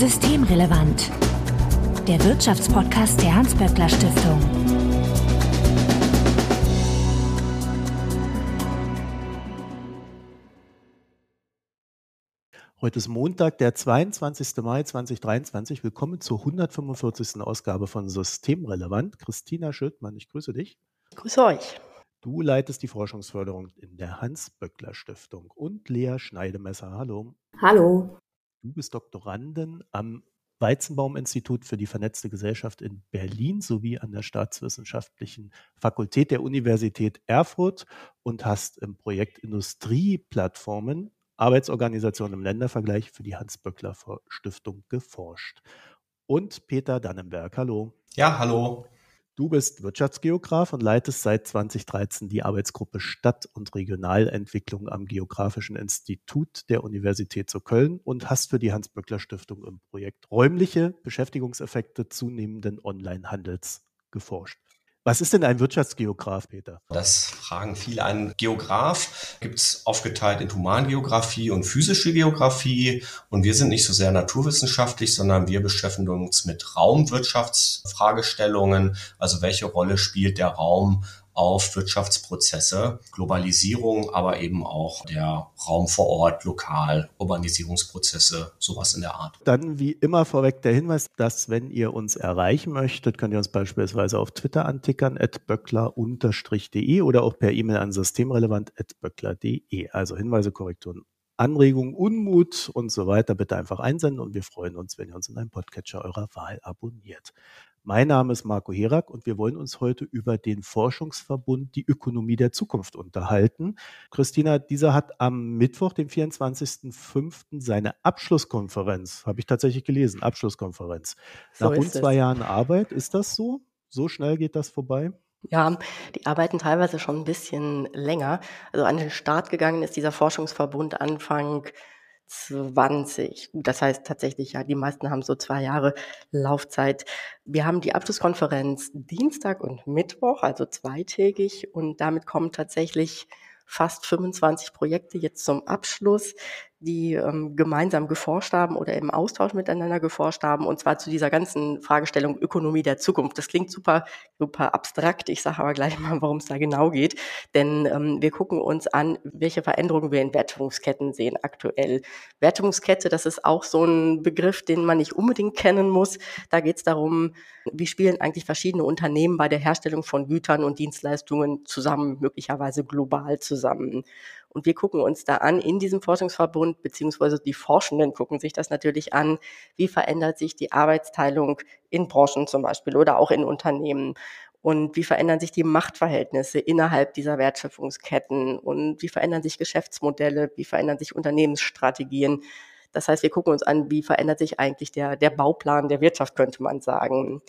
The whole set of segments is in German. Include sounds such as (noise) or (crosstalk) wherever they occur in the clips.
Systemrelevant. Der Wirtschaftspodcast der Hans-Böckler Stiftung. Heute ist Montag, der 22. Mai 2023. Willkommen zur 145. Ausgabe von Systemrelevant. Christina Schildmann, ich grüße dich. Ich grüße euch. Du leitest die Forschungsförderung in der Hans-Böckler Stiftung. Und Lea Schneidemesser, hallo. Hallo. Du bist Doktorandin am Weizenbaum-Institut für die vernetzte Gesellschaft in Berlin sowie an der Staatswissenschaftlichen Fakultät der Universität Erfurt und hast im Projekt Industrieplattformen Arbeitsorganisation im Ländervergleich für die Hans-Böckler Stiftung geforscht. Und Peter Dannenberg, hallo. Ja, hallo. Du bist Wirtschaftsgeograf und leitest seit 2013 die Arbeitsgruppe Stadt- und Regionalentwicklung am Geografischen Institut der Universität zu Köln und hast für die Hans-Böckler-Stiftung im Projekt räumliche Beschäftigungseffekte zunehmenden Onlinehandels geforscht. Was ist denn ein Wirtschaftsgeograf, Peter? Das fragen viele. Ein Geograf gibt es aufgeteilt in Humangeografie und physische Geografie. Und wir sind nicht so sehr naturwissenschaftlich, sondern wir beschäftigen uns mit Raumwirtschaftsfragestellungen. Also welche Rolle spielt der Raum auf Wirtschaftsprozesse, Globalisierung, aber eben auch der Raum vor Ort, lokal, Urbanisierungsprozesse, sowas in der Art. Dann wie immer vorweg der Hinweis, dass wenn ihr uns erreichen möchtet, könnt ihr uns beispielsweise auf Twitter antickern, böckler-de oder auch per E-Mail an systemrelevant.böckler.de. Also Hinweise, Korrekturen Anregungen, Unmut und so weiter bitte einfach einsenden und wir freuen uns, wenn ihr uns in einem Podcatcher eurer Wahl abonniert. Mein Name ist Marco Herak und wir wollen uns heute über den Forschungsverbund Die Ökonomie der Zukunft unterhalten. Christina, dieser hat am Mittwoch, dem 24.05. seine Abschlusskonferenz, habe ich tatsächlich gelesen, Abschlusskonferenz. So Nach rund zwei Jahren Arbeit, ist das so? So schnell geht das vorbei? Ja, die arbeiten teilweise schon ein bisschen länger. Also an den Start gegangen ist dieser Forschungsverbund Anfang 20. Das heißt tatsächlich, ja, die meisten haben so zwei Jahre Laufzeit. Wir haben die Abschlusskonferenz Dienstag und Mittwoch, also zweitägig, und damit kommen tatsächlich fast 25 Projekte jetzt zum Abschluss die ähm, gemeinsam geforscht haben oder im Austausch miteinander geforscht haben, und zwar zu dieser ganzen Fragestellung Ökonomie der Zukunft. Das klingt super, super abstrakt. Ich sage aber gleich mal, worum es da genau geht. Denn ähm, wir gucken uns an, welche Veränderungen wir in Wertungsketten sehen aktuell. Wertungskette, das ist auch so ein Begriff, den man nicht unbedingt kennen muss. Da geht es darum, wie spielen eigentlich verschiedene Unternehmen bei der Herstellung von Gütern und Dienstleistungen zusammen, möglicherweise global zusammen. Und wir gucken uns da an in diesem Forschungsverbund, beziehungsweise die Forschenden gucken sich das natürlich an, wie verändert sich die Arbeitsteilung in Branchen zum Beispiel oder auch in Unternehmen. Und wie verändern sich die Machtverhältnisse innerhalb dieser Wertschöpfungsketten? Und wie verändern sich Geschäftsmodelle? Wie verändern sich Unternehmensstrategien? Das heißt, wir gucken uns an, wie verändert sich eigentlich der, der Bauplan der Wirtschaft, könnte man sagen.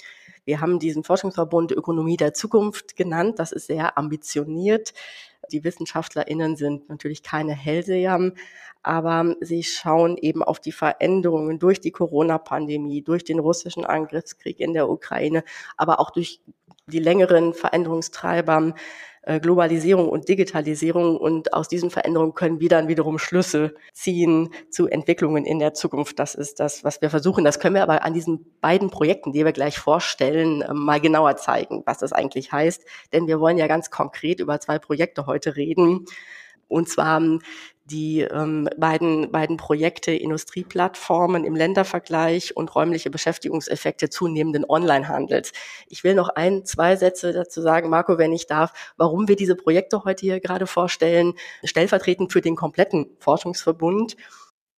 Wir haben diesen Forschungsverbund Ökonomie der Zukunft genannt. Das ist sehr ambitioniert. Die WissenschaftlerInnen sind natürlich keine Hellseher, aber sie schauen eben auf die Veränderungen durch die Corona-Pandemie, durch den russischen Angriffskrieg in der Ukraine, aber auch durch die längeren Veränderungstreiber Globalisierung und Digitalisierung und aus diesen Veränderungen können wir dann wiederum Schlüsse ziehen zu Entwicklungen in der Zukunft. Das ist das, was wir versuchen. Das können wir aber an diesen beiden Projekten, die wir gleich vorstellen, ähm, mal genauer zeigen, was das eigentlich heißt. Denn wir wollen ja ganz konkret über zwei Projekte heute reden. Und zwar ähm, die ähm, beiden, beiden Projekte Industrieplattformen im Ländervergleich und räumliche Beschäftigungseffekte zunehmenden Onlinehandels. Ich will noch ein, zwei Sätze dazu sagen, Marco, wenn ich darf, warum wir diese Projekte heute hier gerade vorstellen, stellvertretend für den kompletten Forschungsverbund.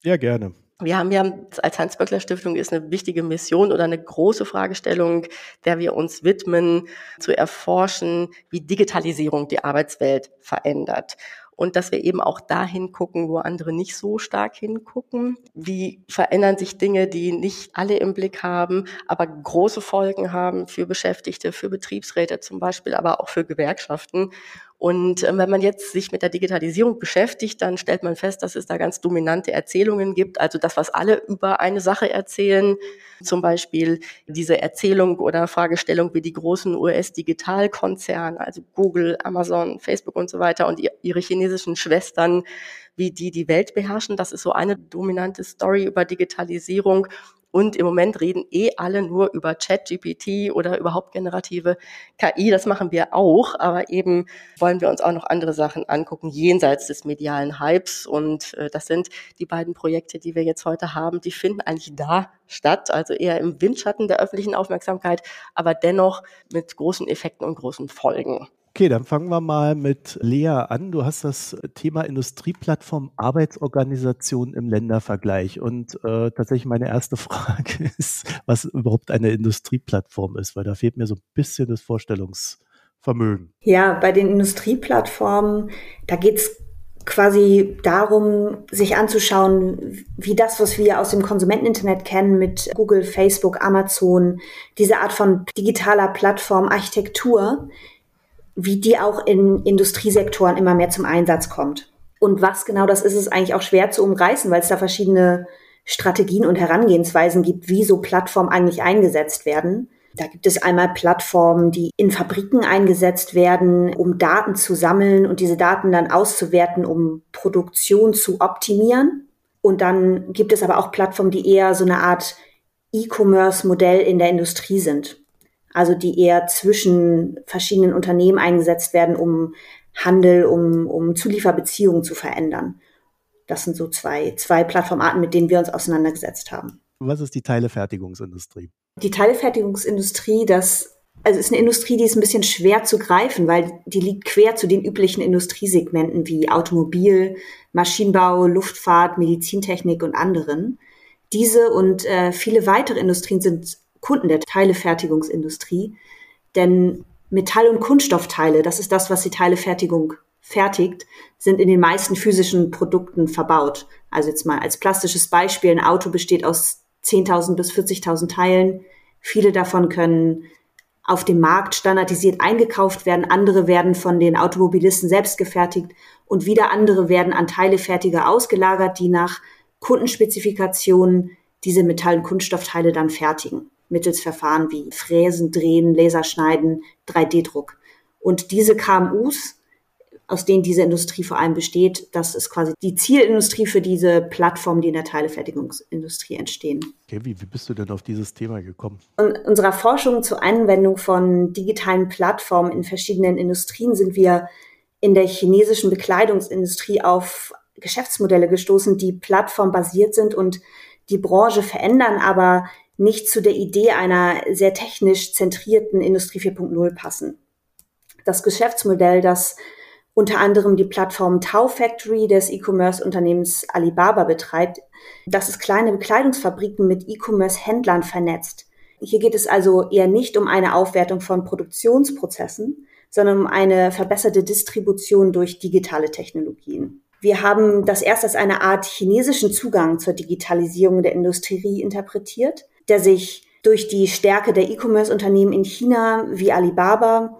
Ja, gerne. Wir haben ja als Hans-Böckler Stiftung ist eine wichtige Mission oder eine große Fragestellung, der wir uns widmen, zu erforschen, wie Digitalisierung die Arbeitswelt verändert und dass wir eben auch dahin gucken, wo andere nicht so stark hingucken. Wie verändern sich Dinge, die nicht alle im Blick haben, aber große Folgen haben für Beschäftigte, für Betriebsräte zum Beispiel, aber auch für Gewerkschaften. Und äh, wenn man jetzt sich mit der Digitalisierung beschäftigt, dann stellt man fest, dass es da ganz dominante Erzählungen gibt. Also das, was alle über eine Sache erzählen. Zum Beispiel diese Erzählung oder Fragestellung wie die großen US-Digitalkonzerne, also Google, Amazon, Facebook und so weiter und ihre chinesischen Schwestern, wie die die Welt beherrschen. Das ist so eine dominante Story über Digitalisierung. Und im Moment reden eh alle nur über ChatGPT oder überhaupt generative KI. Das machen wir auch, aber eben wollen wir uns auch noch andere Sachen angucken, jenseits des medialen Hypes. Und äh, das sind die beiden Projekte, die wir jetzt heute haben. Die finden eigentlich da statt, also eher im Windschatten der öffentlichen Aufmerksamkeit, aber dennoch mit großen Effekten und großen Folgen. Okay, dann fangen wir mal mit Lea an. Du hast das Thema Industrieplattform Arbeitsorganisation im Ländervergleich. Und äh, tatsächlich meine erste (laughs) Frage ist, was überhaupt eine Industrieplattform ist, weil da fehlt mir so ein bisschen das Vorstellungsvermögen. Ja, bei den Industrieplattformen, da geht es quasi darum, sich anzuschauen, wie das, was wir aus dem Konsumenteninternet kennen mit Google, Facebook, Amazon, diese Art von digitaler Plattform, Architektur, wie die auch in Industriesektoren immer mehr zum Einsatz kommt. Und was genau das ist, ist eigentlich auch schwer zu umreißen, weil es da verschiedene Strategien und Herangehensweisen gibt, wie so Plattformen eigentlich eingesetzt werden. Da gibt es einmal Plattformen, die in Fabriken eingesetzt werden, um Daten zu sammeln und diese Daten dann auszuwerten, um Produktion zu optimieren. Und dann gibt es aber auch Plattformen, die eher so eine Art E-Commerce-Modell in der Industrie sind also die eher zwischen verschiedenen Unternehmen eingesetzt werden, um Handel, um, um Zulieferbeziehungen zu verändern. Das sind so zwei, zwei Plattformarten, mit denen wir uns auseinandergesetzt haben. Was ist die Teilefertigungsindustrie? Die Teilefertigungsindustrie, das also ist eine Industrie, die ist ein bisschen schwer zu greifen, weil die liegt quer zu den üblichen Industriesegmenten wie Automobil, Maschinenbau, Luftfahrt, Medizintechnik und anderen. Diese und äh, viele weitere Industrien sind Kunden der Teilefertigungsindustrie. Denn Metall- und Kunststoffteile, das ist das, was die Teilefertigung fertigt, sind in den meisten physischen Produkten verbaut. Also jetzt mal als plastisches Beispiel, ein Auto besteht aus 10.000 bis 40.000 Teilen. Viele davon können auf dem Markt standardisiert eingekauft werden, andere werden von den Automobilisten selbst gefertigt und wieder andere werden an Teilefertiger ausgelagert, die nach Kundenspezifikationen diese Metall- und Kunststoffteile dann fertigen mittels Verfahren wie Fräsen, Drehen, Laserschneiden, 3D-Druck. Und diese KMUs, aus denen diese Industrie vor allem besteht, das ist quasi die Zielindustrie für diese Plattformen, die in der Teilefertigungsindustrie entstehen. Okay, wie, wie bist du denn auf dieses Thema gekommen? In unserer Forschung zur Anwendung von digitalen Plattformen in verschiedenen Industrien sind wir in der chinesischen Bekleidungsindustrie auf Geschäftsmodelle gestoßen, die plattformbasiert sind und die Branche verändern, aber nicht zu der Idee einer sehr technisch zentrierten Industrie 4.0 passen. Das Geschäftsmodell, das unter anderem die Plattform Tau Factory des E-Commerce-Unternehmens Alibaba betreibt, das ist kleine Bekleidungsfabriken mit E-Commerce-Händlern vernetzt. Hier geht es also eher nicht um eine Aufwertung von Produktionsprozessen, sondern um eine verbesserte Distribution durch digitale Technologien. Wir haben das erst als eine Art chinesischen Zugang zur Digitalisierung der Industrie interpretiert der sich durch die Stärke der E-Commerce-Unternehmen in China wie Alibaba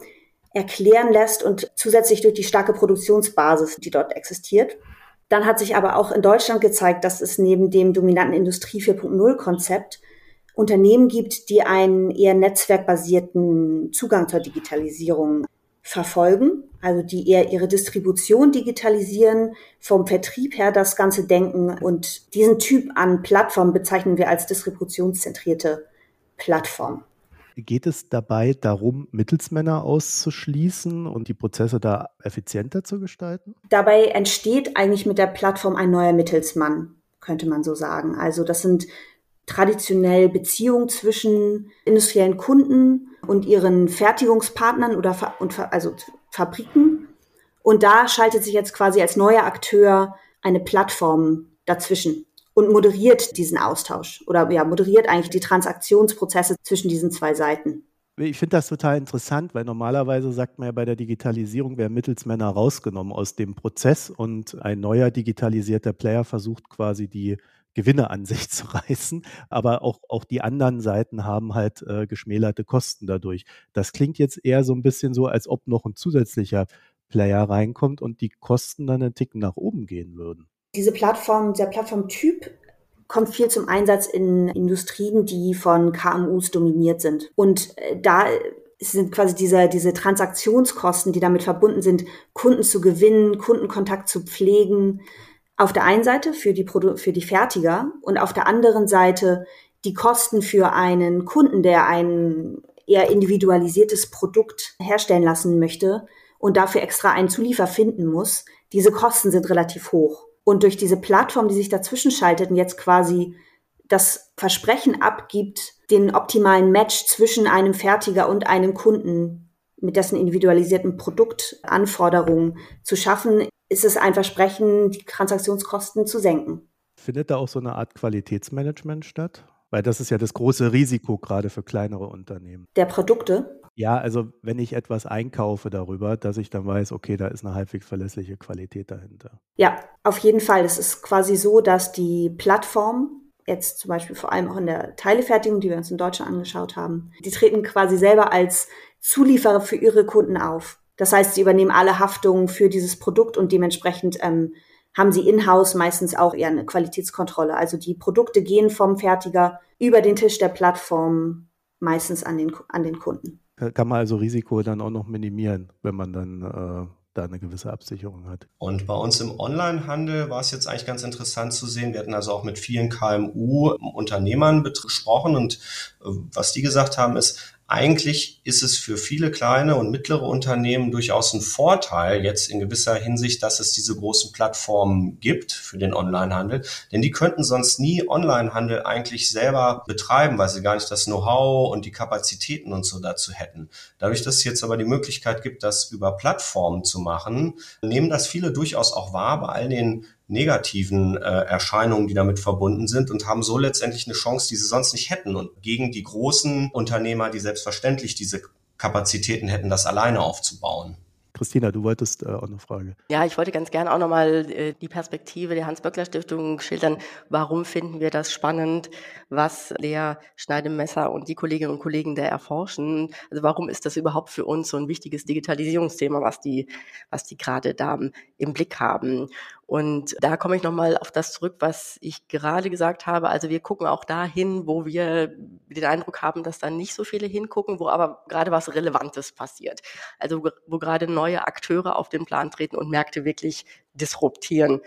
erklären lässt und zusätzlich durch die starke Produktionsbasis, die dort existiert. Dann hat sich aber auch in Deutschland gezeigt, dass es neben dem dominanten Industrie 4.0-Konzept Unternehmen gibt, die einen eher netzwerkbasierten Zugang zur Digitalisierung verfolgen, also die eher ihre Distribution digitalisieren, vom Vertrieb her das Ganze denken und diesen Typ an Plattform bezeichnen wir als distributionszentrierte Plattform. Geht es dabei darum, Mittelsmänner auszuschließen und die Prozesse da effizienter zu gestalten? Dabei entsteht eigentlich mit der Plattform ein neuer Mittelsmann, könnte man so sagen. Also das sind traditionell Beziehungen zwischen industriellen Kunden und ihren Fertigungspartnern oder also Fabriken. Und da schaltet sich jetzt quasi als neuer Akteur eine Plattform dazwischen und moderiert diesen Austausch oder ja, moderiert eigentlich die Transaktionsprozesse zwischen diesen zwei Seiten. Ich finde das total interessant, weil normalerweise sagt man ja bei der Digitalisierung werden Mittelsmänner rausgenommen aus dem Prozess und ein neuer digitalisierter Player versucht quasi die Gewinne an sich (laughs) zu reißen, aber auch, auch die anderen Seiten haben halt äh, geschmälerte Kosten dadurch. Das klingt jetzt eher so ein bisschen so, als ob noch ein zusätzlicher Player reinkommt und die Kosten dann einen Ticken nach oben gehen würden. Diese Plattform, der Plattformtyp kommt viel zum Einsatz in Industrien, die von KMUs dominiert sind. Und äh, da sind quasi diese, diese Transaktionskosten, die damit verbunden sind, Kunden zu gewinnen, Kundenkontakt zu pflegen, auf der einen Seite für die, Produ für die Fertiger und auf der anderen Seite die Kosten für einen Kunden, der ein eher individualisiertes Produkt herstellen lassen möchte und dafür extra einen Zuliefer finden muss, diese Kosten sind relativ hoch. Und durch diese Plattform, die sich dazwischen schaltet und jetzt quasi das Versprechen abgibt, den optimalen Match zwischen einem Fertiger und einem Kunden mit dessen individualisierten Produktanforderungen zu schaffen, ist es ein Versprechen, die Transaktionskosten zu senken. Findet da auch so eine Art Qualitätsmanagement statt? Weil das ist ja das große Risiko gerade für kleinere Unternehmen. Der Produkte? Ja, also wenn ich etwas einkaufe darüber, dass ich dann weiß, okay, da ist eine halbwegs verlässliche Qualität dahinter. Ja, auf jeden Fall. Es ist quasi so, dass die Plattform jetzt zum Beispiel vor allem auch in der Teilefertigung, die wir uns in Deutschland angeschaut haben, die treten quasi selber als Zulieferer für ihre Kunden auf. Das heißt, sie übernehmen alle Haftungen für dieses Produkt und dementsprechend ähm, haben sie in-house meistens auch eher eine Qualitätskontrolle. Also die Produkte gehen vom Fertiger über den Tisch der Plattform meistens an den, an den Kunden. Kann man also Risiko dann auch noch minimieren, wenn man dann äh, da eine gewisse Absicherung hat. Und bei uns im Onlinehandel war es jetzt eigentlich ganz interessant zu sehen. Wir hatten also auch mit vielen KMU-Unternehmern gesprochen und äh, was die gesagt haben ist, eigentlich ist es für viele kleine und mittlere Unternehmen durchaus ein Vorteil jetzt in gewisser Hinsicht, dass es diese großen Plattformen gibt für den Onlinehandel. Denn die könnten sonst nie Onlinehandel eigentlich selber betreiben, weil sie gar nicht das Know-how und die Kapazitäten und so dazu hätten. Dadurch, dass es jetzt aber die Möglichkeit gibt, das über Plattformen zu machen, nehmen das viele durchaus auch wahr bei all den negativen äh, Erscheinungen, die damit verbunden sind und haben so letztendlich eine Chance, die sie sonst nicht hätten und gegen die großen Unternehmer, die selbstverständlich diese Kapazitäten hätten, das alleine aufzubauen. Christina, du wolltest äh, auch eine Frage. Ja, ich wollte ganz gerne auch nochmal äh, die Perspektive der Hans-Böckler-Stiftung schildern. Warum finden wir das spannend, was Lea Schneidemesser und die Kolleginnen und Kollegen da erforschen? Also warum ist das überhaupt für uns so ein wichtiges Digitalisierungsthema, was die, was die gerade da im Blick haben? Und da komme ich nochmal auf das zurück, was ich gerade gesagt habe. Also wir gucken auch dahin, wo wir den Eindruck haben, dass da nicht so viele hingucken, wo aber gerade was Relevantes passiert. Also wo gerade neue Akteure auf den Plan treten und Märkte wirklich disruptieren.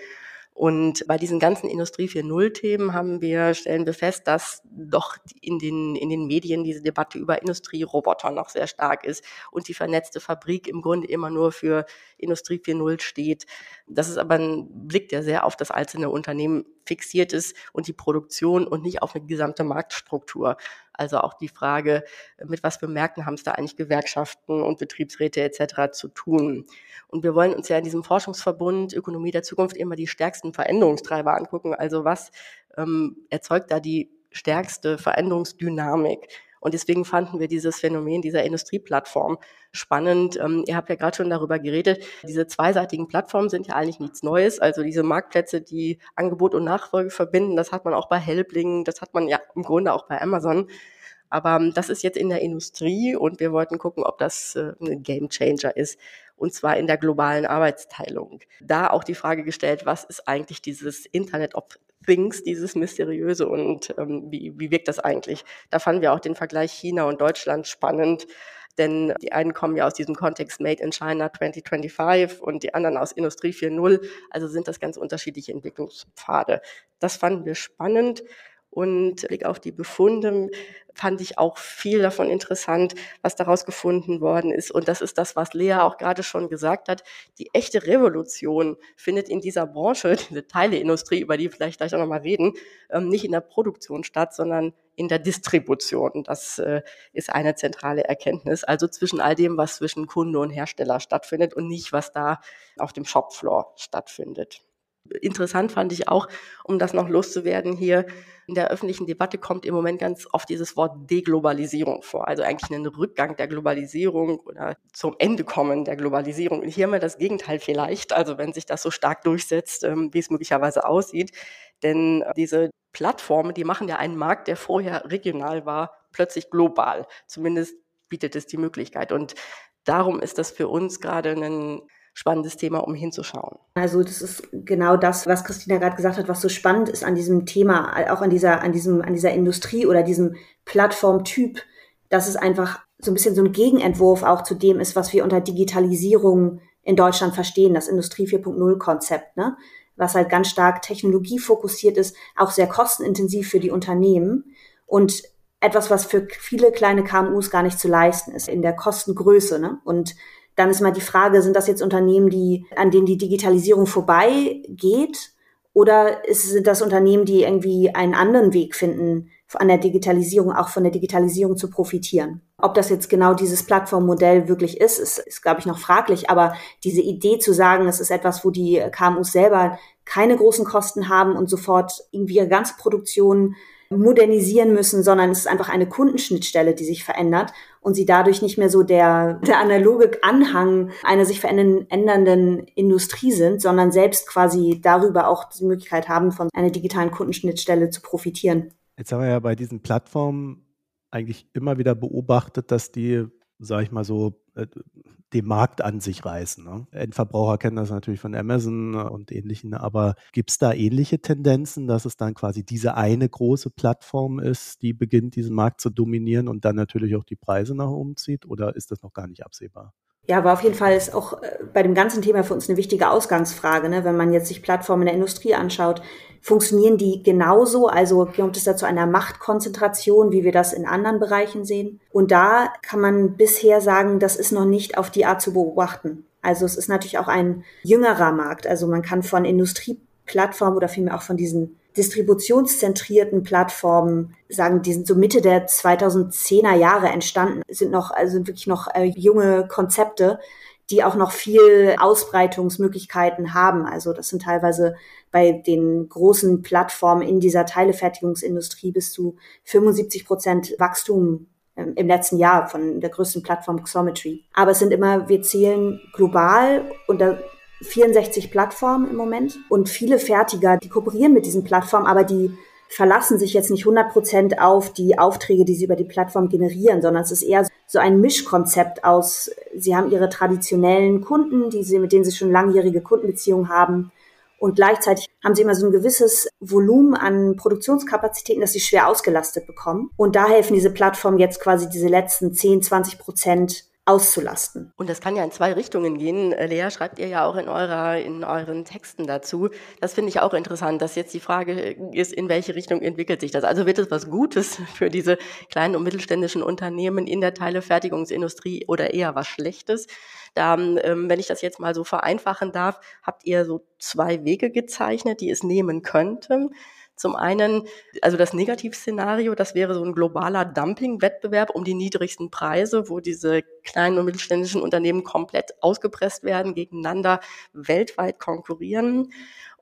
Und bei diesen ganzen Industrie 4.0 Themen haben wir, stellen wir fest, dass doch in den, in den Medien diese Debatte über Industrieroboter noch sehr stark ist und die vernetzte Fabrik im Grunde immer nur für Industrie 4.0 steht. Das ist aber ein Blick, der sehr auf das einzelne Unternehmen fixiert ist und die Produktion und nicht auf eine gesamte Marktstruktur. Also auch die Frage, mit was für Märkten haben es da eigentlich Gewerkschaften und Betriebsräte etc. zu tun. Und wir wollen uns ja in diesem Forschungsverbund Ökonomie der Zukunft immer die stärksten Veränderungstreiber angucken. Also was ähm, erzeugt da die stärkste Veränderungsdynamik? Und deswegen fanden wir dieses Phänomen dieser Industrieplattform spannend. Ähm, ihr habt ja gerade schon darüber geredet. Diese zweiseitigen Plattformen sind ja eigentlich nichts Neues. Also diese Marktplätze, die Angebot und Nachfolge verbinden, das hat man auch bei Helbling, das hat man ja im Grunde auch bei Amazon. Aber ähm, das ist jetzt in der Industrie und wir wollten gucken, ob das äh, ein Game Changer ist. Und zwar in der globalen Arbeitsteilung. Da auch die Frage gestellt, was ist eigentlich dieses Internet of Things, dieses Mysteriöse und ähm, wie, wie wirkt das eigentlich? Da fanden wir auch den Vergleich China und Deutschland spannend. Denn die einen kommen ja aus diesem Kontext Made in China 2025 und die anderen aus Industrie 4.0. Also sind das ganz unterschiedliche Entwicklungspfade. Das fanden wir spannend und Blick auf die Befunde fand ich auch viel davon interessant, was daraus gefunden worden ist. Und das ist das, was Lea auch gerade schon gesagt hat. Die echte Revolution findet in dieser Branche, (laughs) diese Teileindustrie, über die vielleicht gleich auch nochmal reden, ähm, nicht in der Produktion statt, sondern in der Distribution. Das äh, ist eine zentrale Erkenntnis. Also zwischen all dem, was zwischen Kunde und Hersteller stattfindet und nicht, was da auf dem Shopfloor stattfindet. Interessant fand ich auch, um das noch loszuwerden hier, in der öffentlichen Debatte kommt im Moment ganz oft dieses Wort Deglobalisierung vor, also eigentlich einen Rückgang der Globalisierung oder zum Ende kommen der Globalisierung. Und hier haben wir das Gegenteil vielleicht, also wenn sich das so stark durchsetzt, ähm, wie es möglicherweise aussieht. Denn diese Plattformen, die machen ja einen Markt, der vorher regional war, plötzlich global. Zumindest bietet es die Möglichkeit. Und darum ist das für uns gerade ein spannendes Thema, um hinzuschauen. Also das ist genau das, was Christina gerade gesagt hat, was so spannend ist an diesem Thema, auch an dieser, an diesem, an dieser Industrie oder diesem Plattformtyp, dass es einfach so ein bisschen so ein Gegenentwurf auch zu dem ist, was wir unter Digitalisierung in Deutschland verstehen, das Industrie 4.0 Konzept, ne? was halt ganz stark technologiefokussiert ist, auch sehr kostenintensiv für die Unternehmen und etwas, was für viele kleine KMUs gar nicht zu leisten ist in der Kostengröße. Ne? Und dann ist mal die Frage, sind das jetzt Unternehmen, die, an denen die Digitalisierung vorbeigeht? Oder sind das Unternehmen, die irgendwie einen anderen Weg finden, an der Digitalisierung, auch von der Digitalisierung zu profitieren? Ob das jetzt genau dieses Plattformmodell wirklich ist, ist, ist glaube ich, noch fraglich. Aber diese Idee zu sagen, es ist etwas, wo die KMUs selber keine großen Kosten haben und sofort irgendwie ihre ganze Produktion modernisieren müssen, sondern es ist einfach eine Kundenschnittstelle, die sich verändert und sie dadurch nicht mehr so der, der analoge Anhang einer sich verändernden Industrie sind, sondern selbst quasi darüber auch die Möglichkeit haben, von einer digitalen Kundenschnittstelle zu profitieren. Jetzt haben wir ja bei diesen Plattformen eigentlich immer wieder beobachtet, dass die, sage ich mal so, den Markt an sich reißen. Ne? Endverbraucher kennen das natürlich von Amazon und ähnlichen, aber gibt es da ähnliche Tendenzen, dass es dann quasi diese eine große Plattform ist, die beginnt, diesen Markt zu dominieren und dann natürlich auch die Preise nach oben zieht oder ist das noch gar nicht absehbar? Ja, aber auf jeden Fall ist auch äh, bei dem ganzen Thema für uns eine wichtige Ausgangsfrage. Ne? Wenn man jetzt sich Plattformen in der Industrie anschaut, funktionieren die genauso? Also kommt es da zu einer Machtkonzentration, wie wir das in anderen Bereichen sehen? Und da kann man bisher sagen, das ist noch nicht auf die Art zu beobachten. Also es ist natürlich auch ein jüngerer Markt. Also man kann von Industrieplattformen oder vielmehr auch von diesen distributionszentrierten Plattformen sagen, die sind so Mitte der 2010er Jahre entstanden, sind noch, also sind wirklich noch äh, junge Konzepte, die auch noch viel Ausbreitungsmöglichkeiten haben. Also das sind teilweise bei den großen Plattformen in dieser Teilefertigungsindustrie bis zu 75 Prozent Wachstum ähm, im letzten Jahr von der größten Plattform Xometry. Aber es sind immer, wir zählen global und da 64 Plattformen im Moment und viele Fertiger, die kooperieren mit diesen Plattformen, aber die verlassen sich jetzt nicht 100 Prozent auf die Aufträge, die sie über die Plattform generieren, sondern es ist eher so ein Mischkonzept aus, sie haben ihre traditionellen Kunden, die sie, mit denen sie schon langjährige Kundenbeziehungen haben. Und gleichzeitig haben sie immer so ein gewisses Volumen an Produktionskapazitäten, dass sie schwer ausgelastet bekommen. Und da helfen diese Plattformen jetzt quasi diese letzten 10, 20 Prozent auszulasten. Und das kann ja in zwei Richtungen gehen. Äh, Lea schreibt ihr ja auch in eurer, in euren Texten dazu. Das finde ich auch interessant, dass jetzt die Frage ist, in welche Richtung entwickelt sich das? Also wird es was Gutes (laughs) für diese kleinen und mittelständischen Unternehmen in der Teilefertigungsindustrie oder eher was Schlechtes? Da, ähm, wenn ich das jetzt mal so vereinfachen darf, habt ihr so zwei Wege gezeichnet, die es nehmen könnten. Zum einen, also das Negativszenario, das wäre so ein globaler Dumping-Wettbewerb um die niedrigsten Preise, wo diese kleinen und mittelständischen Unternehmen komplett ausgepresst werden, gegeneinander weltweit konkurrieren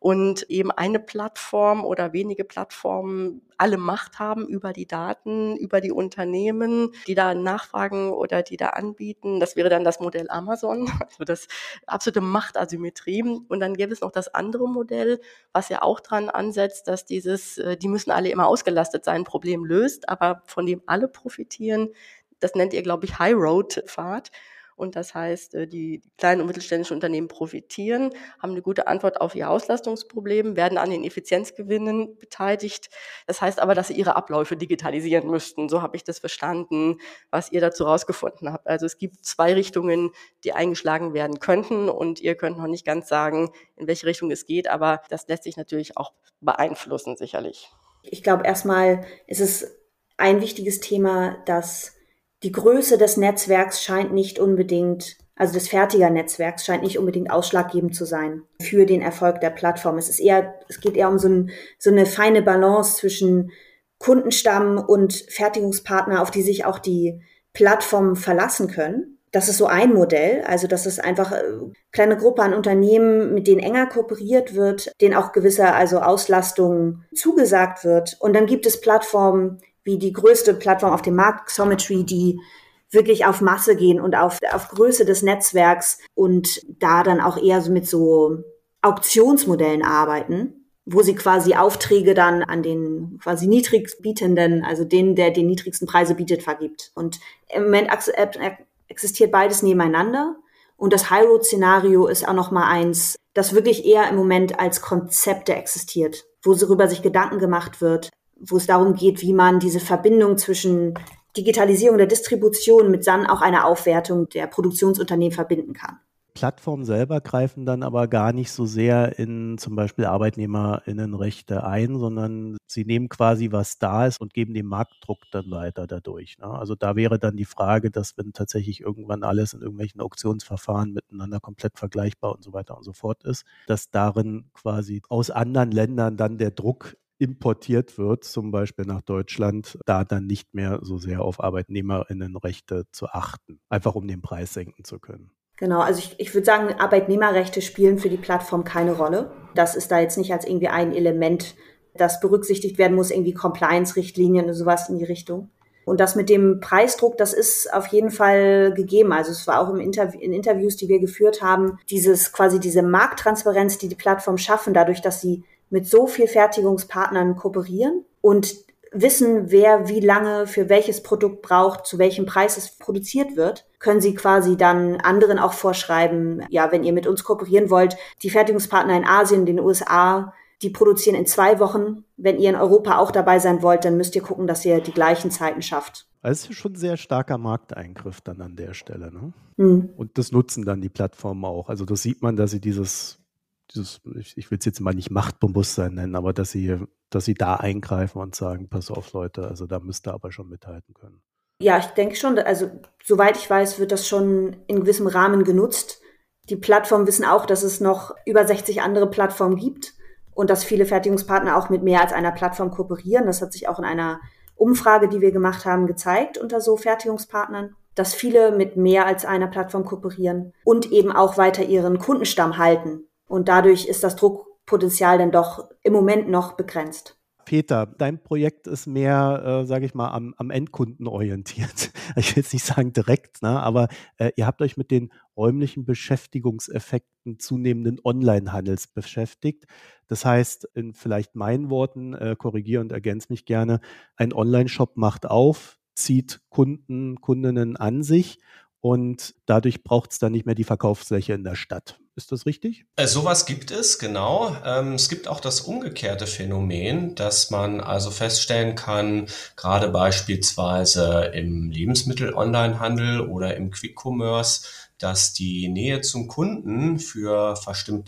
und eben eine Plattform oder wenige Plattformen alle Macht haben über die Daten, über die Unternehmen, die da nachfragen oder die da anbieten. Das wäre dann das Modell Amazon, (laughs) also das absolute Machtasymmetrie. Und dann gäbe es noch das andere Modell, was ja auch dran ansetzt, dass dieses, äh, die müssen alle immer ausgelastet sein, Problem löst, aber von dem alle profitieren. Das nennt ihr, glaube ich, High Road Fahrt. Und das heißt, äh, die kleinen und mittelständischen Unternehmen profitieren, haben eine gute Antwort auf ihr Auslastungsproblem, werden an den Effizienzgewinnen beteiligt. Das heißt aber, dass sie ihre Abläufe digitalisieren müssten. So habe ich das verstanden, was ihr dazu rausgefunden habt. Also es gibt zwei Richtungen, die eingeschlagen werden könnten und ihr könnt noch nicht ganz sagen, in welche Richtung es geht, aber das lässt sich natürlich auch beeinflussen, sicherlich. Ich glaube, erstmal ist es ein wichtiges Thema, dass die Größe des Netzwerks scheint nicht unbedingt, also des Fertigernetzwerks scheint nicht unbedingt ausschlaggebend zu sein für den Erfolg der Plattform. Es ist eher, es geht eher um so, ein, so eine feine Balance zwischen Kundenstamm und Fertigungspartner, auf die sich auch die Plattformen verlassen können. Das ist so ein Modell, also dass es einfach äh, kleine Gruppe an Unternehmen, mit denen enger kooperiert wird, denen auch gewisser also Auslastung zugesagt wird. Und dann gibt es Plattformen, wie die größte Plattform auf dem Markt, Xometry, die wirklich auf Masse gehen und auf, auf Größe des Netzwerks und da dann auch eher so mit so Auktionsmodellen arbeiten, wo sie quasi Aufträge dann an den quasi niedrigstbietenden, also den, der den niedrigsten Preise bietet, vergibt. Und im Moment existiert beides nebeneinander. Und das High Road Szenario ist auch noch mal eins, das wirklich eher im Moment als Konzepte existiert, wo darüber sich Gedanken gemacht wird, wo es darum geht, wie man diese Verbindung zwischen Digitalisierung der Distribution mit dann auch einer Aufwertung der Produktionsunternehmen verbinden kann. Plattformen selber greifen dann aber gar nicht so sehr in zum Beispiel Arbeitnehmerinnenrechte ein, sondern sie nehmen quasi, was da ist und geben den Marktdruck dann weiter dadurch. Ne? Also da wäre dann die Frage, dass wenn tatsächlich irgendwann alles in irgendwelchen Auktionsverfahren miteinander komplett vergleichbar und so weiter und so fort ist, dass darin quasi aus anderen Ländern dann der Druck importiert wird, zum Beispiel nach Deutschland, da dann nicht mehr so sehr auf Arbeitnehmerinnenrechte zu achten, einfach um den Preis senken zu können. Genau, also ich, ich würde sagen, Arbeitnehmerrechte spielen für die Plattform keine Rolle. Das ist da jetzt nicht als irgendwie ein Element, das berücksichtigt werden muss, irgendwie Compliance-Richtlinien oder sowas in die Richtung. Und das mit dem Preisdruck, das ist auf jeden Fall gegeben. Also es war auch im Interv in Interviews, die wir geführt haben, dieses quasi diese Markttransparenz, die die Plattform schaffen, dadurch, dass sie mit so viel Fertigungspartnern kooperieren und wissen, wer wie lange für welches Produkt braucht, zu welchem Preis es produziert wird, können sie quasi dann anderen auch vorschreiben, ja, wenn ihr mit uns kooperieren wollt, die Fertigungspartner in Asien, den USA, die produzieren in zwei Wochen. Wenn ihr in Europa auch dabei sein wollt, dann müsst ihr gucken, dass ihr die gleichen Zeiten schafft. Also es ist schon ein sehr starker Markteingriff dann an der Stelle. Ne? Mhm. Und das nutzen dann die Plattformen auch. Also das sieht man, dass sie dieses dieses, ich, ich will es jetzt mal nicht Machtbewusstsein nennen, aber dass sie, dass sie da eingreifen und sagen, pass auf Leute, also da müsst ihr aber schon mithalten können. Ja, ich denke schon, also soweit ich weiß, wird das schon in gewissem Rahmen genutzt. Die Plattformen wissen auch, dass es noch über 60 andere Plattformen gibt und dass viele Fertigungspartner auch mit mehr als einer Plattform kooperieren. Das hat sich auch in einer Umfrage, die wir gemacht haben, gezeigt unter so Fertigungspartnern, dass viele mit mehr als einer Plattform kooperieren und eben auch weiter ihren Kundenstamm halten. Und dadurch ist das Druckpotenzial dann doch im Moment noch begrenzt. Peter, dein Projekt ist mehr, äh, sage ich mal, am, am Endkunden orientiert. (laughs) Ich will jetzt nicht sagen direkt, ne, aber äh, ihr habt euch mit den räumlichen Beschäftigungseffekten zunehmenden Onlinehandels beschäftigt. Das heißt, in vielleicht meinen Worten, äh, korrigiere und ergänze mich gerne, ein Online-Shop macht auf, zieht Kunden, Kundinnen an sich und dadurch braucht es dann nicht mehr die Verkaufsfläche in der Stadt. Ist das richtig? Äh, sowas gibt es, genau. Ähm, es gibt auch das umgekehrte Phänomen, dass man also feststellen kann, gerade beispielsweise im Lebensmittel-Onlinehandel oder im Quick-Commerce, dass die Nähe zum Kunden für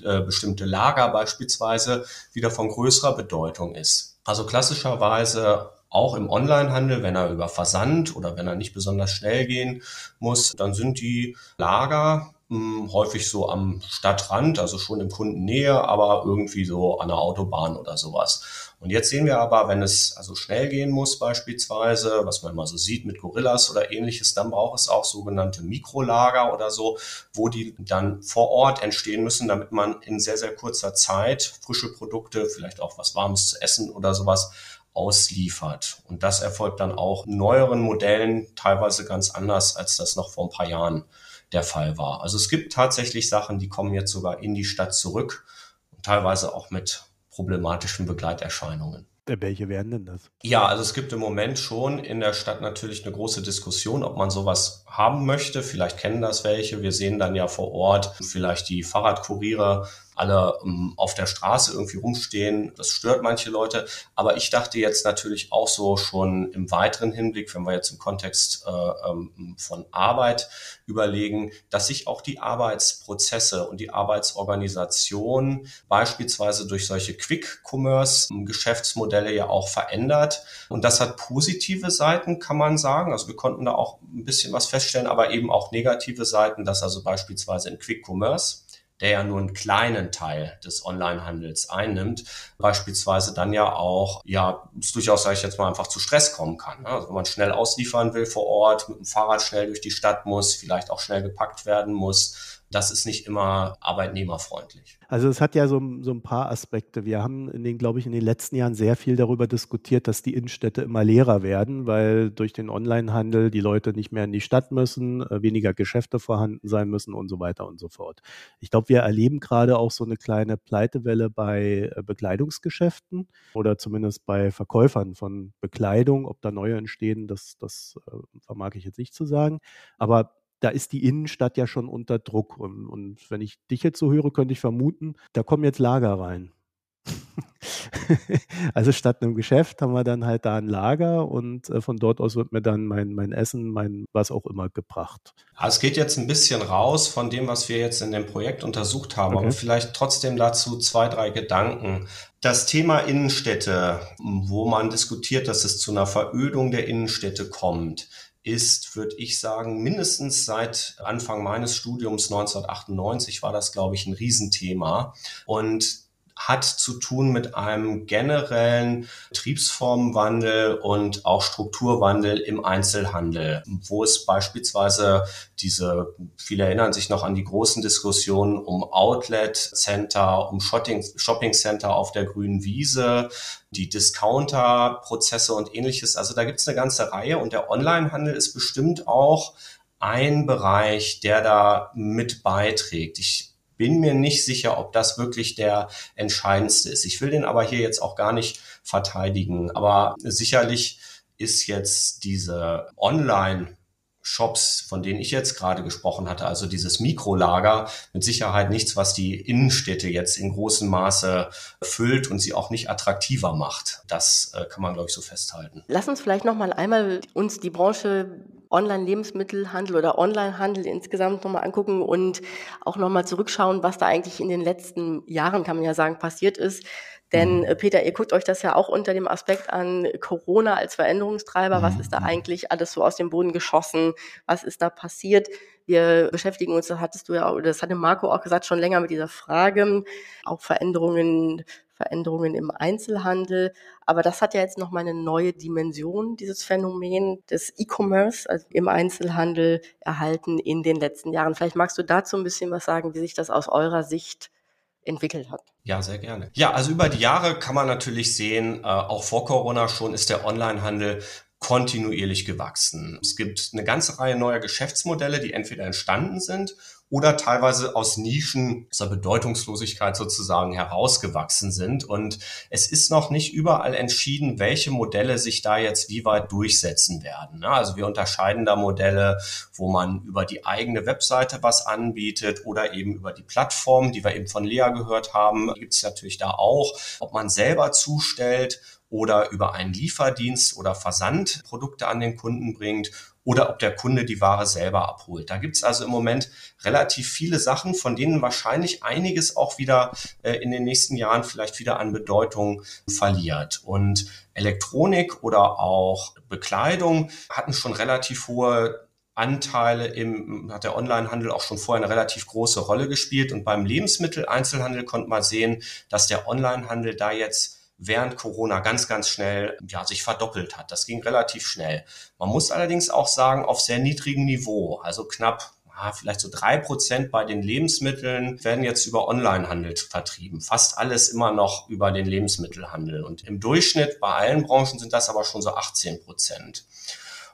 äh, bestimmte Lager beispielsweise wieder von größerer Bedeutung ist. Also klassischerweise auch im Onlinehandel, wenn er über Versand oder wenn er nicht besonders schnell gehen muss, dann sind die Lager hm, häufig so am Stadtrand, also schon in Kundennähe, aber irgendwie so an der Autobahn oder sowas. Und jetzt sehen wir aber, wenn es also schnell gehen muss beispielsweise, was man mal so sieht mit Gorillas oder ähnliches, dann braucht es auch sogenannte Mikrolager oder so, wo die dann vor Ort entstehen müssen, damit man in sehr, sehr kurzer Zeit frische Produkte, vielleicht auch was Warmes zu essen oder sowas ausliefert. Und das erfolgt dann auch in neueren Modellen teilweise ganz anders, als das noch vor ein paar Jahren der Fall war. Also es gibt tatsächlich Sachen, die kommen jetzt sogar in die Stadt zurück und teilweise auch mit problematischen Begleiterscheinungen. Welche wären denn das? Ja, also es gibt im Moment schon in der Stadt natürlich eine große Diskussion, ob man sowas haben möchte. Vielleicht kennen das welche. Wir sehen dann ja vor Ort vielleicht die Fahrradkuriere alle ähm, auf der Straße irgendwie rumstehen. Das stört manche Leute. Aber ich dachte jetzt natürlich auch so schon im weiteren Hinblick, wenn wir jetzt im Kontext äh, ähm, von Arbeit überlegen, dass sich auch die Arbeitsprozesse und die Arbeitsorganisation beispielsweise durch solche Quick-Commerce-Geschäftsmodelle ja auch verändert. Und das hat positive Seiten, kann man sagen. Also wir konnten da auch ein bisschen was feststellen, aber eben auch negative Seiten, dass also beispielsweise im Quick-Commerce der ja nur einen kleinen Teil des Onlinehandels einnimmt, beispielsweise dann ja auch, ja, es durchaus, sage ich jetzt mal, einfach zu Stress kommen kann. Ne? Also wenn man schnell ausliefern will vor Ort, mit dem Fahrrad schnell durch die Stadt muss, vielleicht auch schnell gepackt werden muss, das ist nicht immer arbeitnehmerfreundlich. Also es hat ja so, so ein paar Aspekte. Wir haben in den, glaube ich, in den letzten Jahren sehr viel darüber diskutiert, dass die Innenstädte immer leerer werden, weil durch den Onlinehandel die Leute nicht mehr in die Stadt müssen, äh, weniger Geschäfte vorhanden sein müssen und so weiter und so fort. Ich glaube, wir erleben gerade auch so eine kleine Pleitewelle bei äh, Bekleidungsgeschäften oder zumindest bei Verkäufern von Bekleidung. Ob da neue entstehen, das, das äh, vermag ich jetzt nicht zu sagen. Aber da ist die Innenstadt ja schon unter Druck. Und, und, wenn ich dich jetzt so höre, könnte ich vermuten, da kommen jetzt Lager rein. (laughs) also statt einem Geschäft haben wir dann halt da ein Lager und äh, von dort aus wird mir dann mein, mein Essen, mein was auch immer gebracht. Es geht jetzt ein bisschen raus von dem, was wir jetzt in dem Projekt untersucht haben, okay. aber vielleicht trotzdem dazu zwei, drei Gedanken. Das Thema Innenstädte, wo man diskutiert, dass es zu einer Verödung der Innenstädte kommt, ist, würde ich sagen, mindestens seit Anfang meines Studiums 1998 war das, glaube ich, ein Riesenthema. Und hat zu tun mit einem generellen Betriebsformenwandel und auch Strukturwandel im Einzelhandel, wo es beispielsweise diese, viele erinnern sich noch an die großen Diskussionen um Outlet Center, um Shopping, Shopping Center auf der grünen Wiese, die Discounter-Prozesse und ähnliches. Also da gibt es eine ganze Reihe und der Onlinehandel ist bestimmt auch ein Bereich, der da mit beiträgt. Ich bin mir nicht sicher, ob das wirklich der entscheidendste ist. Ich will den aber hier jetzt auch gar nicht verteidigen. Aber sicherlich ist jetzt diese Online Shops, von denen ich jetzt gerade gesprochen hatte, also dieses Mikrolager, mit Sicherheit nichts, was die Innenstädte jetzt in großem Maße füllt und sie auch nicht attraktiver macht. Das äh, kann man, glaube ich, so festhalten. Lass uns vielleicht noch mal einmal uns die Branche Online-Lebensmittelhandel oder Online-Handel insgesamt nochmal angucken und auch nochmal zurückschauen, was da eigentlich in den letzten Jahren, kann man ja sagen, passiert ist. Denn mhm. äh, Peter, ihr guckt euch das ja auch unter dem Aspekt an Corona als Veränderungstreiber. Was ist da mhm. eigentlich alles so aus dem Boden geschossen? Was ist da passiert? Wir beschäftigen uns, das hattest du ja, das hatte Marco auch gesagt, schon länger mit dieser Frage, auch Veränderungen, Veränderungen im Einzelhandel. Aber das hat ja jetzt nochmal eine neue Dimension, dieses Phänomen des E-Commerce, also im Einzelhandel erhalten in den letzten Jahren. Vielleicht magst du dazu ein bisschen was sagen, wie sich das aus eurer Sicht entwickelt hat. Ja, sehr gerne. Ja, also über die Jahre kann man natürlich sehen, äh, auch vor Corona schon ist der Onlinehandel kontinuierlich gewachsen. Es gibt eine ganze Reihe neuer Geschäftsmodelle, die entweder entstanden sind oder teilweise aus Nischen zur Bedeutungslosigkeit sozusagen herausgewachsen sind. Und es ist noch nicht überall entschieden, welche Modelle sich da jetzt wie weit durchsetzen werden. Also wir unterscheiden da Modelle, wo man über die eigene Webseite was anbietet oder eben über die Plattform, die wir eben von Lea gehört haben, gibt es natürlich da auch, ob man selber zustellt oder über einen Lieferdienst oder Versand Produkte an den Kunden bringt oder ob der Kunde die Ware selber abholt. Da gibt es also im Moment relativ viele Sachen, von denen wahrscheinlich einiges auch wieder äh, in den nächsten Jahren vielleicht wieder an Bedeutung verliert. Und Elektronik oder auch Bekleidung hatten schon relativ hohe Anteile im, hat der Onlinehandel auch schon vorher eine relativ große Rolle gespielt. Und beim Lebensmitteleinzelhandel konnte man sehen, dass der Onlinehandel da jetzt während Corona ganz, ganz schnell ja, sich verdoppelt hat. Das ging relativ schnell. Man muss allerdings auch sagen, auf sehr niedrigem Niveau, also knapp vielleicht so drei Prozent bei den Lebensmitteln werden jetzt über Onlinehandel vertrieben. Fast alles immer noch über den Lebensmittelhandel. Und im Durchschnitt bei allen Branchen sind das aber schon so 18 Prozent.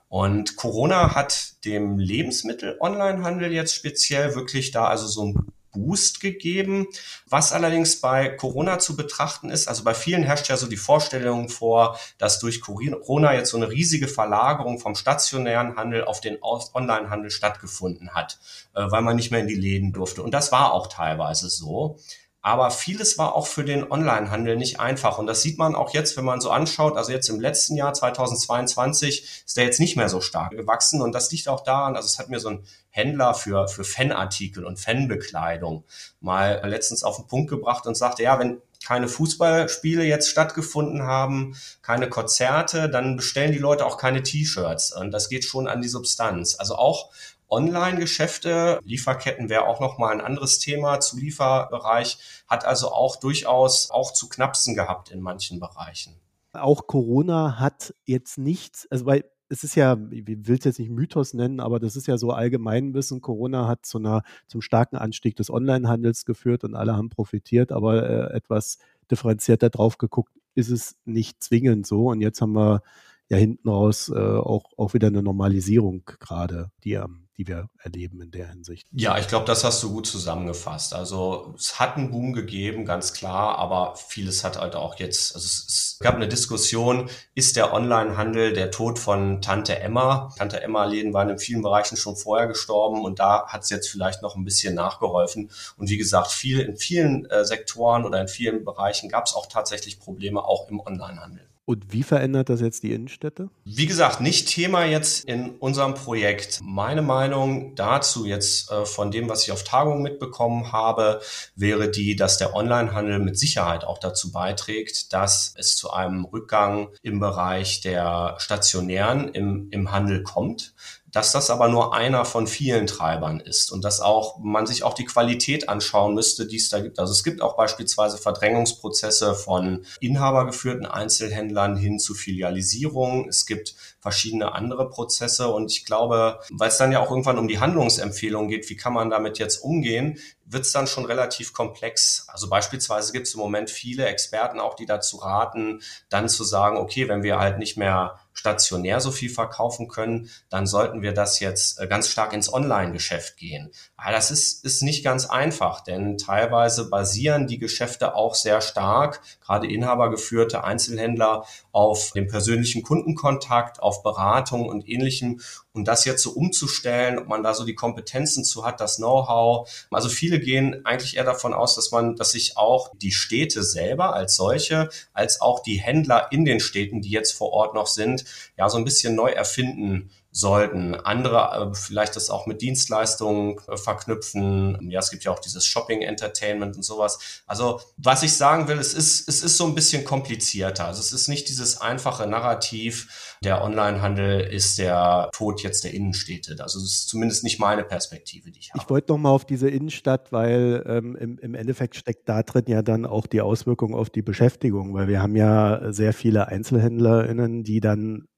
Und Corona hat dem Lebensmittel-Onlinehandel jetzt speziell wirklich da also so ein Boost gegeben. Was allerdings bei Corona zu betrachten ist, also bei vielen herrscht ja so die Vorstellung vor, dass durch Corona jetzt so eine riesige Verlagerung vom stationären Handel auf den Onlinehandel stattgefunden hat, äh, weil man nicht mehr in die Läden durfte. Und das war auch teilweise so. Aber vieles war auch für den Onlinehandel nicht einfach. Und das sieht man auch jetzt, wenn man so anschaut. Also jetzt im letzten Jahr 2022 ist der jetzt nicht mehr so stark gewachsen. Und das liegt auch daran, also es hat mir so ein Händler für, für Fanartikel und Fanbekleidung mal letztens auf den Punkt gebracht und sagte, ja, wenn keine Fußballspiele jetzt stattgefunden haben, keine Konzerte, dann bestellen die Leute auch keine T-Shirts. Und das geht schon an die Substanz. Also auch Online-Geschäfte, Lieferketten wäre auch nochmal ein anderes Thema zu Lieferbereich, hat also auch durchaus auch zu knapsen gehabt in manchen Bereichen. Auch Corona hat jetzt nichts, also weil es ist ja, ich will es jetzt nicht Mythos nennen, aber das ist ja so Allgemeinwissen. Corona hat zu einer, zum starken Anstieg des Onlinehandels geführt und alle haben profitiert, aber äh, etwas differenzierter drauf geguckt, ist es nicht zwingend so. Und jetzt haben wir ja hinten raus äh, auch, auch wieder eine Normalisierung gerade, die am die wir erleben in der Hinsicht. Ja, ich glaube, das hast du gut zusammengefasst. Also es hat einen Boom gegeben, ganz klar, aber vieles hat halt auch jetzt, also es, es gab eine Diskussion, ist der Onlinehandel der Tod von Tante Emma? Tante Emma-Läden waren in vielen Bereichen schon vorher gestorben und da hat es jetzt vielleicht noch ein bisschen nachgeholfen. Und wie gesagt, viel, in vielen äh, Sektoren oder in vielen Bereichen gab es auch tatsächlich Probleme, auch im Onlinehandel. Und wie verändert das jetzt die Innenstädte? Wie gesagt, nicht Thema jetzt in unserem Projekt. Meine Meinung dazu jetzt äh, von dem, was ich auf Tagungen mitbekommen habe, wäre die, dass der Onlinehandel mit Sicherheit auch dazu beiträgt, dass es zu einem Rückgang im Bereich der stationären im, im Handel kommt dass das aber nur einer von vielen Treibern ist und dass auch man sich auch die Qualität anschauen müsste, die es da gibt. Also es gibt auch beispielsweise Verdrängungsprozesse von inhabergeführten Einzelhändlern hin zu Filialisierung. Es gibt verschiedene andere Prozesse und ich glaube, weil es dann ja auch irgendwann um die Handlungsempfehlung geht, wie kann man damit jetzt umgehen, wird es dann schon relativ komplex. Also beispielsweise gibt es im Moment viele Experten auch, die dazu raten, dann zu sagen, okay, wenn wir halt nicht mehr stationär so viel verkaufen können, dann sollten wir das jetzt äh, ganz stark ins Online-Geschäft gehen. Aber das ist, ist nicht ganz einfach, denn teilweise basieren die Geschäfte auch sehr stark, gerade inhabergeführte Einzelhändler, auf dem persönlichen Kundenkontakt, auf Beratung und ähnlichem. Und das jetzt so umzustellen, ob man da so die Kompetenzen zu hat, das Know-how. Also viele gehen eigentlich eher davon aus, dass man, dass sich auch die Städte selber als solche, als auch die Händler in den Städten, die jetzt vor Ort noch sind, ja, so ein bisschen neu erfinden sollten. Andere äh, vielleicht das auch mit Dienstleistungen äh, verknüpfen. Ja, es gibt ja auch dieses Shopping Entertainment und sowas. Also, was ich sagen will, es ist, es ist so ein bisschen komplizierter. Also, es ist nicht dieses einfache Narrativ, der Onlinehandel ist der Tod jetzt der Innenstädte. Also, es ist zumindest nicht meine Perspektive, die ich habe. Ich wollte noch mal auf diese Innenstadt, weil ähm, im, im Endeffekt steckt da drin ja dann auch die Auswirkung auf die Beschäftigung, weil wir haben ja sehr viele EinzelhändlerInnen, die dann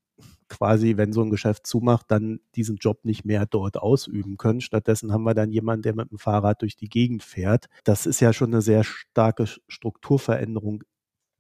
quasi, wenn so ein Geschäft zumacht, dann diesen Job nicht mehr dort ausüben können. Stattdessen haben wir dann jemanden, der mit dem Fahrrad durch die Gegend fährt. Das ist ja schon eine sehr starke Strukturveränderung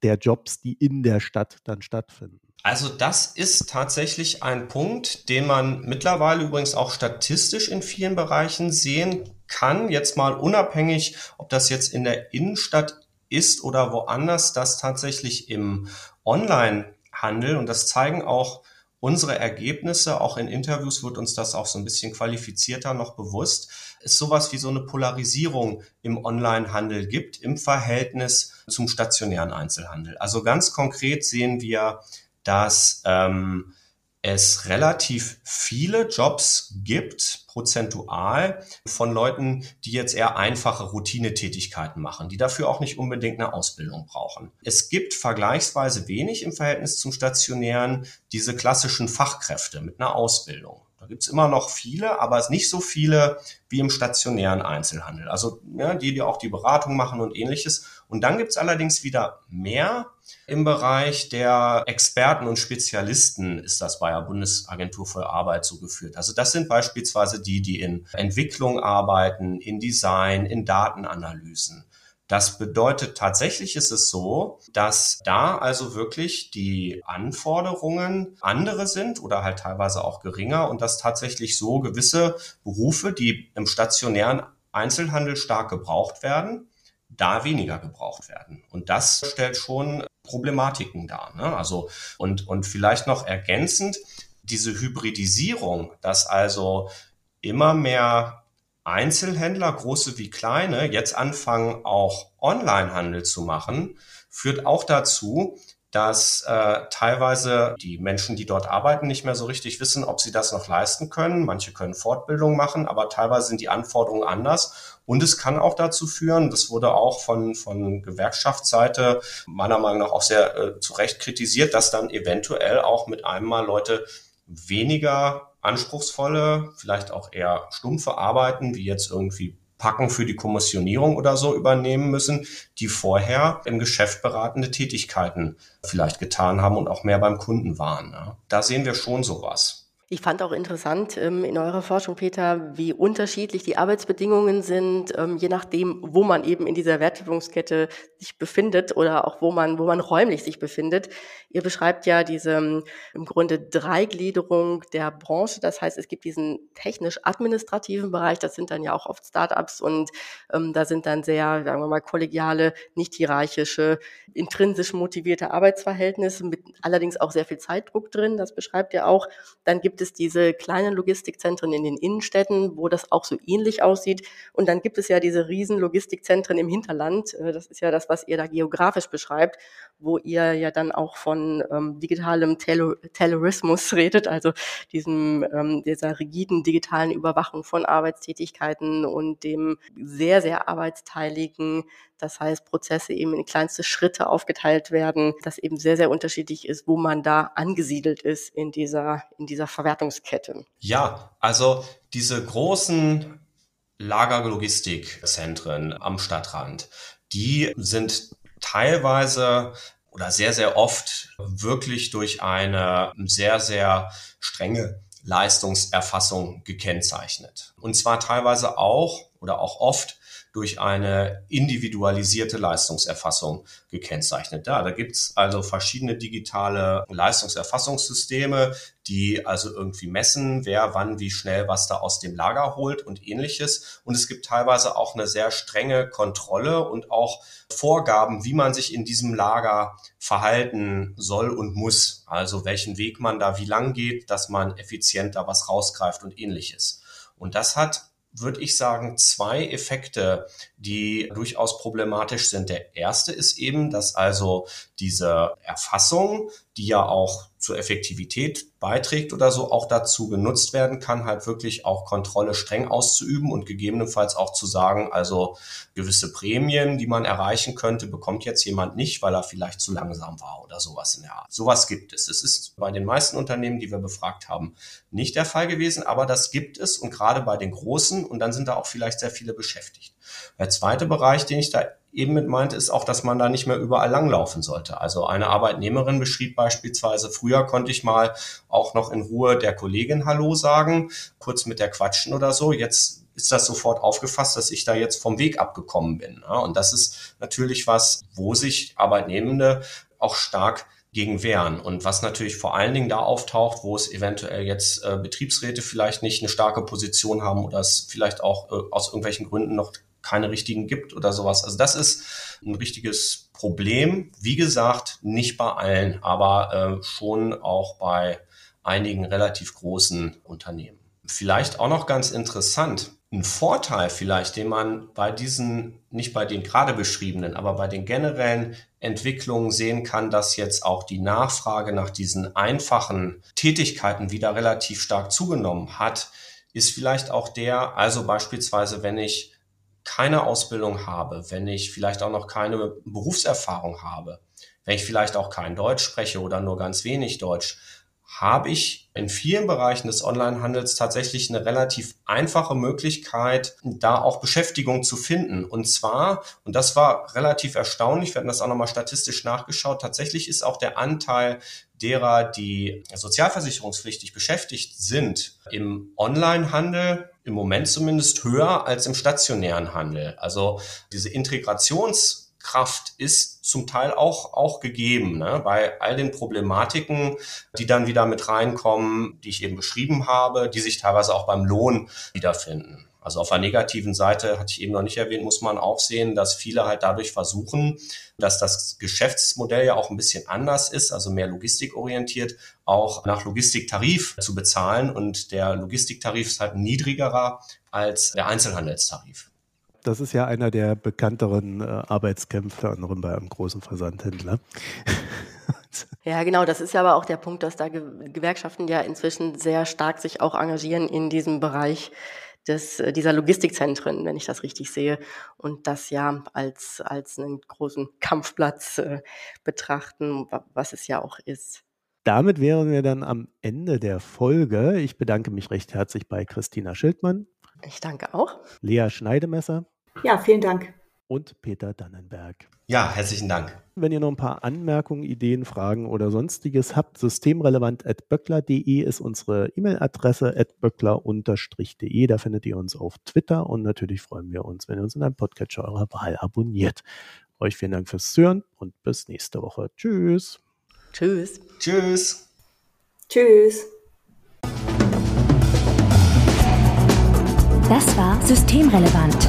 der Jobs, die in der Stadt dann stattfinden. Also das ist tatsächlich ein Punkt, den man mittlerweile übrigens auch statistisch in vielen Bereichen sehen kann. Jetzt mal unabhängig, ob das jetzt in der Innenstadt ist oder woanders, dass tatsächlich im Online-Handel, und das zeigen auch unsere Ergebnisse, auch in Interviews wird uns das auch so ein bisschen qualifizierter noch bewusst, ist sowas wie so eine Polarisierung im Onlinehandel gibt im Verhältnis zum stationären Einzelhandel. Also ganz konkret sehen wir, dass ähm, es relativ viele Jobs gibt, prozentual, von Leuten, die jetzt eher einfache Routinetätigkeiten machen, die dafür auch nicht unbedingt eine Ausbildung brauchen. Es gibt vergleichsweise wenig im Verhältnis zum stationären diese klassischen Fachkräfte mit einer Ausbildung. Da gibt's immer noch viele, aber es nicht so viele wie im stationären Einzelhandel. Also ja, die, die auch die Beratung machen und ähnliches. Und dann gibt's allerdings wieder mehr im Bereich der Experten und Spezialisten ist das bei der Bundesagentur für Arbeit so geführt. Also das sind beispielsweise die, die in Entwicklung arbeiten, in Design, in Datenanalysen. Das bedeutet, tatsächlich ist es so, dass da also wirklich die Anforderungen andere sind oder halt teilweise auch geringer und dass tatsächlich so gewisse Berufe, die im stationären Einzelhandel stark gebraucht werden, da weniger gebraucht werden. Und das stellt schon Problematiken dar. Ne? Also und, und vielleicht noch ergänzend, diese Hybridisierung, dass also immer mehr Einzelhändler, große wie kleine, jetzt anfangen auch Onlinehandel zu machen, führt auch dazu, dass äh, teilweise die Menschen, die dort arbeiten, nicht mehr so richtig wissen, ob sie das noch leisten können. Manche können Fortbildung machen, aber teilweise sind die Anforderungen anders. Und es kann auch dazu führen, das wurde auch von, von Gewerkschaftsseite meiner Meinung nach auch sehr äh, zu Recht kritisiert, dass dann eventuell auch mit einem Mal Leute weniger anspruchsvolle, vielleicht auch eher stumpfe Arbeiten, wie jetzt irgendwie Packen für die Kommissionierung oder so übernehmen müssen, die vorher im Geschäft beratende Tätigkeiten vielleicht getan haben und auch mehr beim Kunden waren. Da sehen wir schon sowas. Ich fand auch interessant ähm, in eurer Forschung, Peter, wie unterschiedlich die Arbeitsbedingungen sind, ähm, je nachdem, wo man eben in dieser Wertschöpfungskette sich befindet oder auch wo man, wo man räumlich sich befindet. Ihr beschreibt ja diese ähm, im Grunde Dreigliederung der Branche. Das heißt, es gibt diesen technisch-administrativen Bereich, das sind dann ja auch oft Startups und ähm, da sind dann sehr, sagen wir mal, kollegiale, nicht hierarchische, intrinsisch motivierte Arbeitsverhältnisse mit allerdings auch sehr viel Zeitdruck drin. Das beschreibt ihr auch. Dann gibt gibt es diese kleinen Logistikzentren in den Innenstädten, wo das auch so ähnlich aussieht. Und dann gibt es ja diese riesen Logistikzentren im Hinterland. Äh, das ist ja das, was ihr da geografisch beschreibt, wo ihr ja dann auch von ähm, digitalem Terrorismus (laughs) redet, also diesem, ähm, dieser rigiden digitalen Überwachung von Arbeitstätigkeiten und dem sehr, sehr arbeitsteiligen das heißt, Prozesse eben in kleinste Schritte aufgeteilt werden, das eben sehr, sehr unterschiedlich ist, wo man da angesiedelt ist in dieser, in dieser Verwertungskette. Ja, also diese großen Lagerlogistikzentren am Stadtrand, die sind teilweise oder sehr, sehr oft wirklich durch eine sehr, sehr strenge Leistungserfassung gekennzeichnet. Und zwar teilweise auch oder auch oft durch eine individualisierte Leistungserfassung gekennzeichnet. Ja, da gibt's also verschiedene digitale Leistungserfassungssysteme, die also irgendwie messen, wer wann wie schnell was da aus dem Lager holt und ähnliches. Und es gibt teilweise auch eine sehr strenge Kontrolle und auch Vorgaben, wie man sich in diesem Lager verhalten soll und muss. Also welchen Weg man da wie lang geht, dass man effizienter was rausgreift und ähnliches. Und das hat würde ich sagen, zwei Effekte, die durchaus problematisch sind. Der erste ist eben, dass also diese Erfassung, die ja auch zur Effektivität beiträgt oder so, auch dazu genutzt werden kann, halt wirklich auch Kontrolle streng auszuüben und gegebenenfalls auch zu sagen, also gewisse Prämien, die man erreichen könnte, bekommt jetzt jemand nicht, weil er vielleicht zu langsam war oder sowas in der Art. Sowas gibt es. Es ist bei den meisten Unternehmen, die wir befragt haben, nicht der Fall gewesen, aber das gibt es und gerade bei den großen und dann sind da auch vielleicht sehr viele beschäftigt. Der zweite Bereich, den ich da eben mit meinte, ist auch, dass man da nicht mehr überall langlaufen sollte. Also eine Arbeitnehmerin beschrieb beispielsweise, früher konnte ich mal auch noch in Ruhe der Kollegin Hallo sagen, kurz mit der quatschen oder so. Jetzt ist das sofort aufgefasst, dass ich da jetzt vom Weg abgekommen bin. Und das ist natürlich was, wo sich Arbeitnehmende auch stark gegen wehren. Und was natürlich vor allen Dingen da auftaucht, wo es eventuell jetzt äh, Betriebsräte vielleicht nicht eine starke Position haben oder es vielleicht auch äh, aus irgendwelchen Gründen noch keine richtigen gibt oder sowas. Also das ist ein richtiges Problem. Wie gesagt, nicht bei allen, aber äh, schon auch bei einigen relativ großen Unternehmen. Vielleicht auch noch ganz interessant, ein Vorteil vielleicht, den man bei diesen, nicht bei den gerade beschriebenen, aber bei den generellen Entwicklungen sehen kann, dass jetzt auch die Nachfrage nach diesen einfachen Tätigkeiten wieder relativ stark zugenommen hat, ist vielleicht auch der, also beispielsweise, wenn ich keine Ausbildung habe, wenn ich vielleicht auch noch keine Berufserfahrung habe, wenn ich vielleicht auch kein Deutsch spreche oder nur ganz wenig Deutsch, habe ich in vielen Bereichen des Onlinehandels tatsächlich eine relativ einfache Möglichkeit, da auch Beschäftigung zu finden. Und zwar, und das war relativ erstaunlich, wir hatten das auch nochmal statistisch nachgeschaut, tatsächlich ist auch der Anteil derer, die sozialversicherungspflichtig beschäftigt sind, im Onlinehandel im Moment zumindest höher als im stationären Handel. Also diese Integrations Kraft ist zum Teil auch, auch gegeben, ne? bei all den Problematiken, die dann wieder mit reinkommen, die ich eben beschrieben habe, die sich teilweise auch beim Lohn wiederfinden. Also auf der negativen Seite, hatte ich eben noch nicht erwähnt, muss man auch sehen, dass viele halt dadurch versuchen, dass das Geschäftsmodell ja auch ein bisschen anders ist, also mehr logistikorientiert, auch nach Logistiktarif zu bezahlen. Und der Logistiktarif ist halt niedrigerer als der Einzelhandelstarif. Das ist ja einer der bekannteren äh, Arbeitskämpfe, anderem bei einem großen Versandhändler. (laughs) Ja, genau. Das ist ja aber auch der Punkt, dass da Gewerkschaften ja inzwischen sehr stark sich auch engagieren in diesem Bereich des, äh, dieser Logistikzentren, wenn ich das richtig sehe, und das ja als, als einen großen Kampfplatz äh, betrachten, was es ja auch ist. Damit wären wir dann am Ende der Folge. Ich bedanke mich recht herzlich bei Christina Schildmann. Ich danke auch. Lea Schneidemesser. Ja, vielen Dank. Und Peter Dannenberg. Ja, herzlichen Dank. Wenn ihr noch ein paar Anmerkungen, Ideen, Fragen oder sonstiges habt, systemrelevant.böckler.de ist unsere E-Mail-Adresse, böckler-de. Da findet ihr uns auf Twitter und natürlich freuen wir uns, wenn ihr uns in einem Podcatcher eurer Wahl abonniert. Euch vielen Dank fürs Zuhören und bis nächste Woche. Tschüss. Tschüss. Tschüss. Tschüss. Das war Systemrelevant,